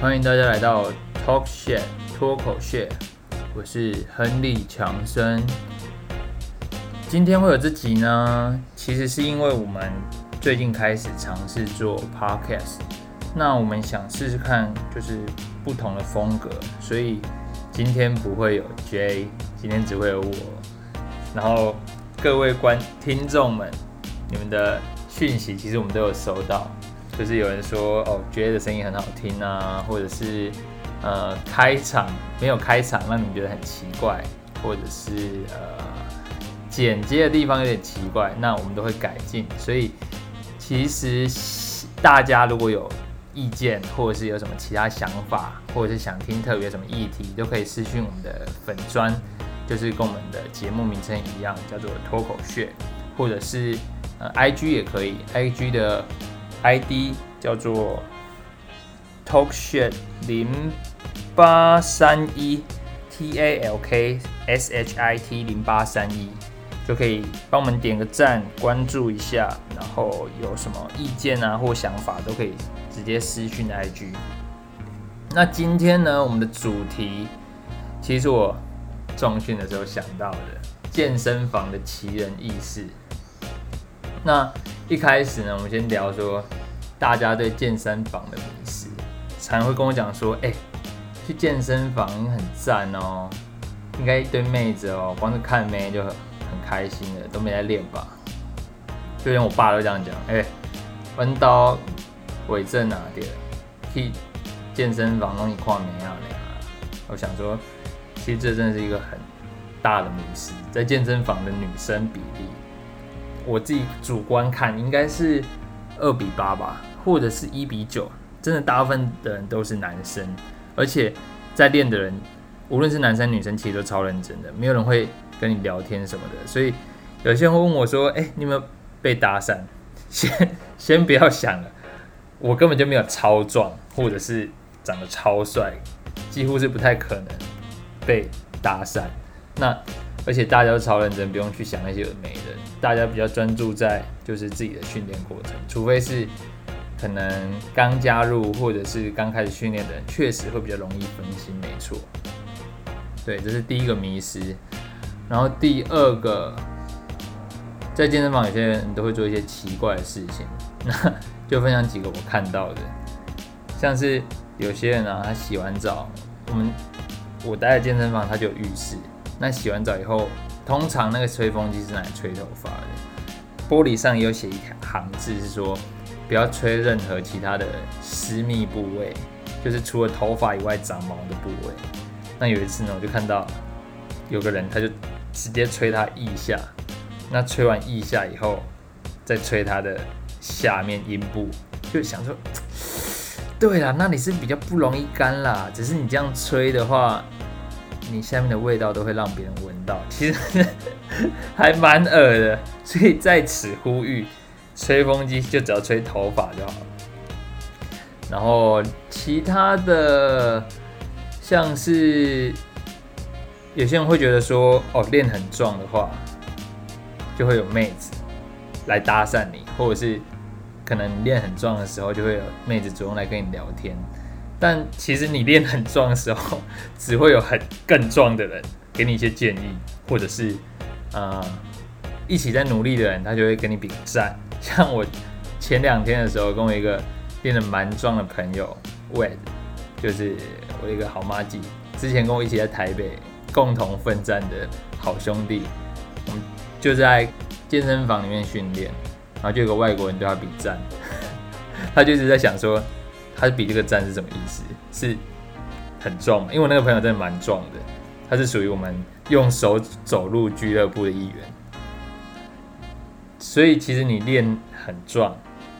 欢迎大家来到 Talk Share 脱口秀，我是亨利强森。今天会有这集呢，其实是因为我们最近开始尝试做 Podcast，那我们想试试看，就是不同的风格，所以今天不会有 J，今天只会有我。然后各位观听众们，你们的讯息其实我们都有收到。就是有人说哦，觉得声音很好听啊，或者是呃开场没有开场让你觉得很奇怪，或者是呃剪接的地方有点奇怪，那我们都会改进。所以其实大家如果有意见，或者是有什么其他想法，或者是想听特别什么议题，都可以私讯我们的粉砖，就是跟我们的节目名称一样，叫做脱口秀，或者是呃 IG 也可以，IG 的。ID 叫做 Talkshit 零八三一 T A L K S H I T 零八三一，就可以帮我们点个赞，关注一下，然后有什么意见啊或想法都可以直接私讯 IG。那今天呢，我们的主题其实我重训的时候想到的健身房的奇人异事。那一开始呢，我们先聊说大家对健身房的迷思，常会跟我讲说，哎，去健身房很赞哦，应该一堆妹子哦，光是看妹就很很开心的，都没在练吧？就连我爸都这样讲，哎，弯刀伪证哪点？去健身房容易跨没啊那样。我想说，其实这真的是一个很大的迷思，在健身房的女生比例。我自己主观看应该是二比八吧，或者是一比九。真的，大部分的人都是男生，而且在练的人，无论是男生女生，其实都超认真的，没有人会跟你聊天什么的。所以有些人会问我说：“哎，你有没有被搭讪？” 先先不要想了，我根本就没有超壮，或者是长得超帅，几乎是不太可能被搭讪。那而且大家都超认真，不用去想那些有没的。大家比较专注在就是自己的训练过程，除非是可能刚加入或者是刚开始训练的人，确实会比较容易分心，没错。对，这是第一个迷失。然后第二个，在健身房有些人都会做一些奇怪的事情，那 就分享几个我看到的，像是有些人啊，他洗完澡，我们我待在健身房，他就有浴室，那洗完澡以后。通常那个吹风机是拿来吹头发的，玻璃上也有写一行字，是说不要吹任何其他的私密部位，就是除了头发以外长毛的部位。那有一次呢，我就看到有个人，他就直接吹他腋下，那吹完腋下以后，再吹他的下面阴部，就想说，对啦，那你是比较不容易干啦，只是你这样吹的话。你下面的味道都会让别人闻到，其实还蛮恶的，所以在此呼吁，吹风机就只要吹头发就好了。然后其他的，像是有些人会觉得说，哦，练很壮的话，就会有妹子来搭讪你，或者是可能练很壮的时候，就会有妹子主动来跟你聊天。但其实你练很壮的时候，只会有很更壮的人给你一些建议，或者是呃一起在努力的人，他就会跟你比战。像我前两天的时候，跟我一个练得蛮壮的朋友 Wed，就是我一个好妈鸡，之前跟我一起在台北共同奋战的好兄弟，我们就在健身房里面训练，然后就有个外国人对他比赞，他就一直在想说。他比这个赞是什么意思？是很壮因为我那个朋友真的蛮壮的，他是属于我们用手走路俱乐部的一员。所以其实你练很壮，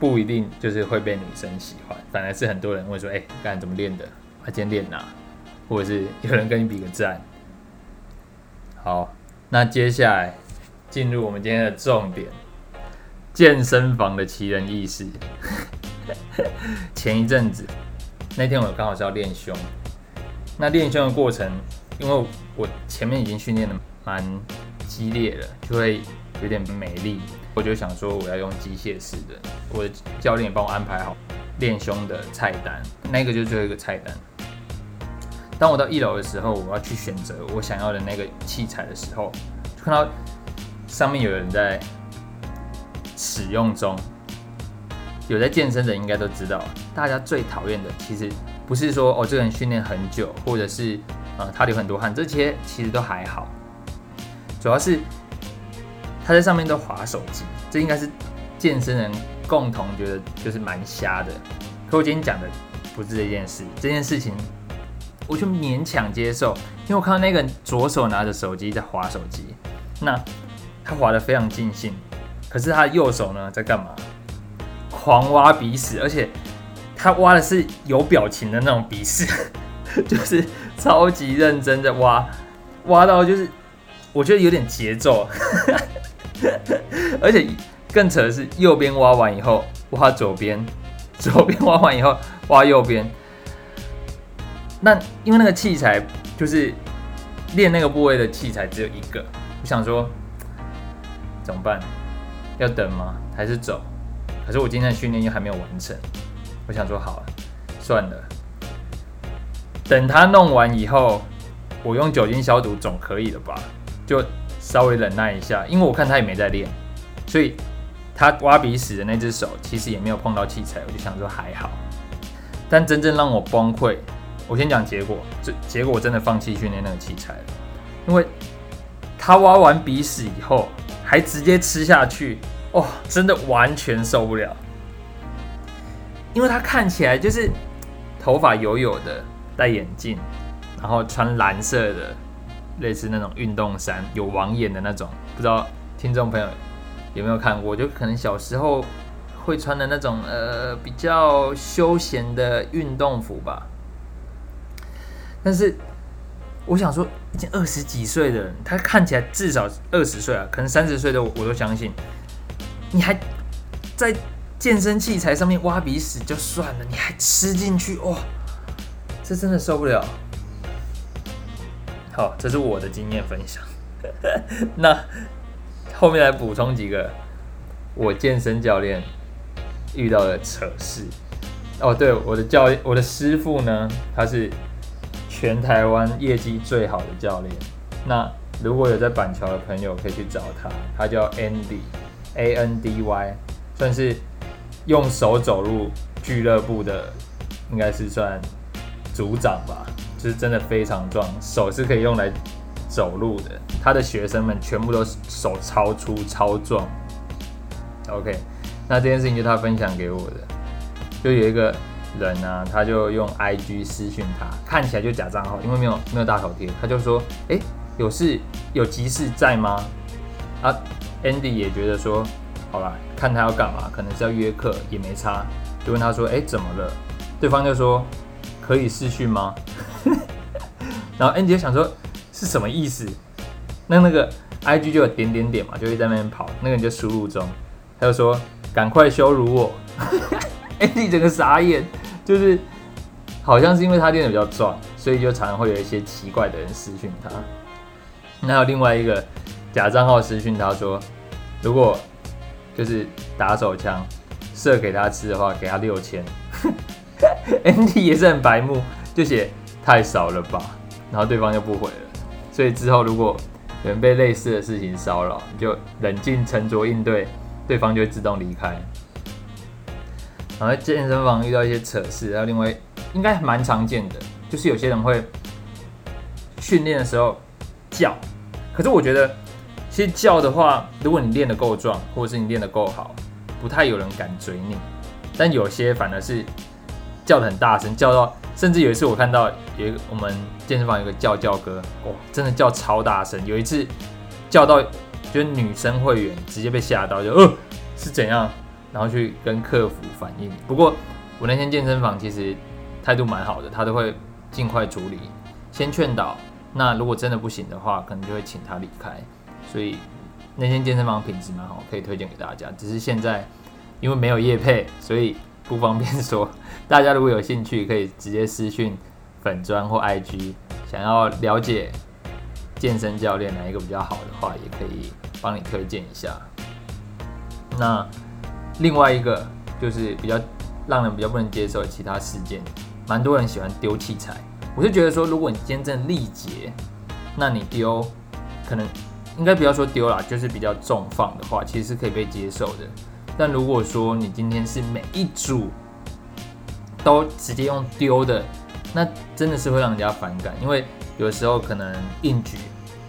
不一定就是会被女生喜欢，反而是很多人会说：“哎，刚才怎么练的？他今天练哪？”或者是有人跟你比个赞。好，那接下来进入我们今天的重点——健身房的奇人异事。前一阵子，那天我刚好是要练胸。那练胸的过程，因为我前面已经训练的蛮激烈了，就会有点美丽。我就想说，我要用机械式的。我的教练也帮我安排好练胸的菜单，那个就是最后一个菜单。当我到一楼的时候，我要去选择我想要的那个器材的时候，就看到上面有人在使用中。有在健身的应该都知道，大家最讨厌的其实不是说哦这个人训练很久，或者是呃他流很多汗，这些其实都还好。主要是他在上面都划手机，这应该是健身人共同觉得就是蛮瞎的。可我今天讲的不是这件事，这件事情。我就勉强接受，因为我看到那个人左手拿着手机在划手机，那他划的非常尽兴，可是他右手呢在干嘛？狂挖鼻屎，而且他挖的是有表情的那种鼻屎，就是超级认真的挖，挖到就是我觉得有点节奏，而且更扯的是右边挖完以后挖左边，左边挖完以后挖右边。那因为那个器材就是练那个部位的器材只有一个，我想说怎么办？要等吗？还是走？可是我今天的训练又还没有完成，我想说好了，算了，等他弄完以后，我用酒精消毒总可以了吧？就稍微忍耐一下，因为我看他也没在练，所以他挖鼻屎的那只手其实也没有碰到器材，我就想说还好。但真正让我崩溃。我先讲结果，这结果我真的放弃训练那个器材了，因为他挖完鼻屎以后还直接吃下去，哦，真的完全受不了。因为他看起来就是头发油油的，戴眼镜，然后穿蓝色的，类似那种运动衫，有网眼的那种，不知道听众朋友有没有看过？就可能小时候会穿的那种，呃，比较休闲的运动服吧。但是，我想说，已经二十几岁的人，他看起来至少二十岁啊，可能三十岁的我都相信。你还在健身器材上面挖鼻屎就算了，你还吃进去，哇，这真的受不了。好，这是我的经验分享。那后面来补充几个我健身教练遇到的扯事。哦，对，我的教练我的师傅呢，他是。全台湾业绩最好的教练，那如果有在板桥的朋友可以去找他，他叫 Andy Andy 算是用手走路俱乐部的，应该是算组长吧，就是真的非常壮，手是可以用来走路的。他的学生们全部都手超粗超壮。OK，那这件事情就他分享给我的，就有一个。人呢，他就用 IG 私讯他，看起来就假账号，因为没有没有大头贴，他就说，哎，有事有急事在吗？啊，Andy 也觉得说，好吧，看他要干嘛，可能是要约课，也没差，就问他说，哎，怎么了？对方就说，可以视讯吗？然后 Andy 就想说，是什么意思？那那个 IG 就有点点点嘛，就会在那边跑，那个人就输入中，他就说，赶快羞辱我，Andy 整个傻眼。就是好像是因为他练的比较壮，所以就常常会有一些奇怪的人私讯他。那还有另外一个假账号私讯他说，如果就是打手枪射给他吃的话，给他六千。”ND 也是很白目，就写太少了吧，然后对方就不回了。所以之后如果有人被类似的事情骚扰，你就冷静沉着应对，对方就会自动离开。然后在健身房遇到一些扯事，然后另外应该蛮常见的，就是有些人会训练的时候叫，可是我觉得其实叫的话，如果你练得够壮，或者是你练得够好，不太有人敢追你。但有些反而是叫的很大声，叫到甚至有一次我看到有一个我们健身房有个叫叫哥，哦，真的叫超大声，有一次叫到就是女生会员直接被吓到，就呃是怎样？然后去跟客服反映。不过我那天健身房其实态度蛮好的，他都会尽快处理，先劝导。那如果真的不行的话，可能就会请他离开。所以那间健身房品质蛮好，可以推荐给大家。只是现在因为没有业配，所以不方便说。大家如果有兴趣，可以直接私讯粉砖或 IG，想要了解健身教练哪一个比较好的话，也可以帮你推荐一下。那。另外一个就是比较让人比较不能接受的其他事件，蛮多人喜欢丢器材。我就觉得说，如果你今天真的力竭，那你丢可能应该不要说丢啦，就是比较重放的话，其实是可以被接受的。但如果说你今天是每一组都直接用丢的，那真的是会让人家反感，因为有时候可能硬举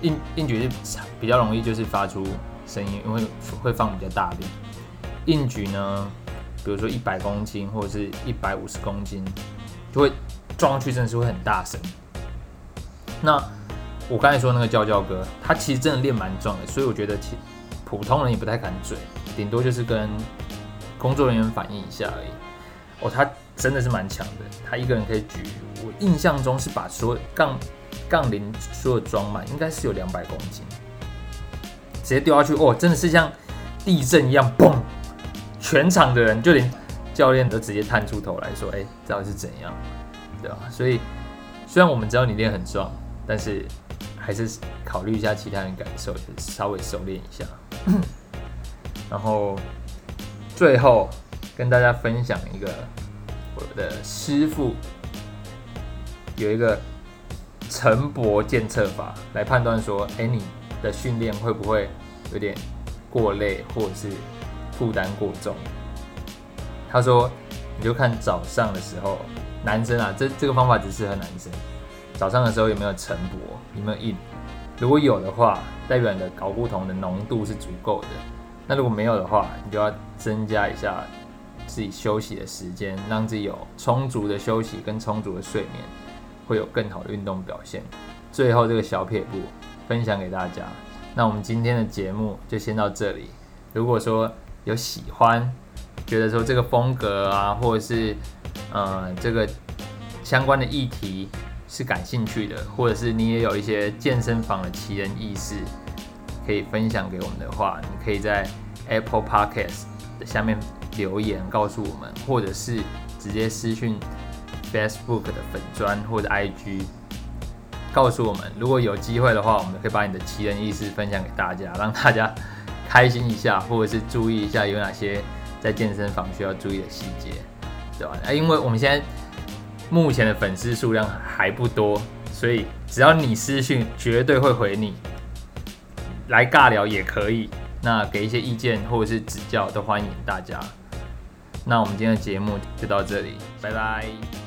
硬硬举是比较容易就是发出声音，因为会放比较大力。硬举呢，比如说一百公斤或者是一百五十公斤，就会撞上去真的是会很大声。那我刚才说那个教教哥，他其实真的练蛮壮的，所以我觉得其普通人也不太敢追。顶多就是跟工作人员反映一下而已。哦，他真的是蛮强的，他一个人可以举，我印象中是把所有杠杠铃所有装满，应该是有两百公斤，直接丢下去，哦，真的是像地震一样，嘣！全场的人就连教练都直接探出头来说：“哎，到底是怎样？”对吧？所以虽然我们知道你练很壮，但是还是考虑一下其他人感受，稍微熟练一下。然后最后跟大家分享一个我的师傅有一个晨勃监测法来判断说，哎，你的训练会不会有点过累或者是负担过重？他说，你就看早上的时候，男生啊，这这个方法只适合男生。早上的时候有没有晨勃，有没有硬？如果有的话，代表你的睾固酮的浓度是足够的。那如果没有的话，你就要增加一下自己休息的时间，让自己有充足的休息跟充足的睡眠，会有更好的运动表现。最后这个小撇步分享给大家。那我们今天的节目就先到这里。如果说有喜欢，觉得说这个风格啊，或者是呃这个相关的议题是感兴趣的，或者是你也有一些健身房的奇人异事。可以分享给我们的话，你可以在 Apple Podcast 的下面留言告诉我们，或者是直接私讯 Facebook 的粉砖或者 IG 告诉我们。如果有机会的话，我们可以把你的奇人异事分享给大家，让大家开心一下，或者是注意一下有哪些在健身房需要注意的细节，对吧？因为我们现在目前的粉丝数量还不多，所以只要你私信，绝对会回你。来尬聊也可以，那给一些意见或者是指教都欢迎大家。那我们今天的节目就到这里，拜拜。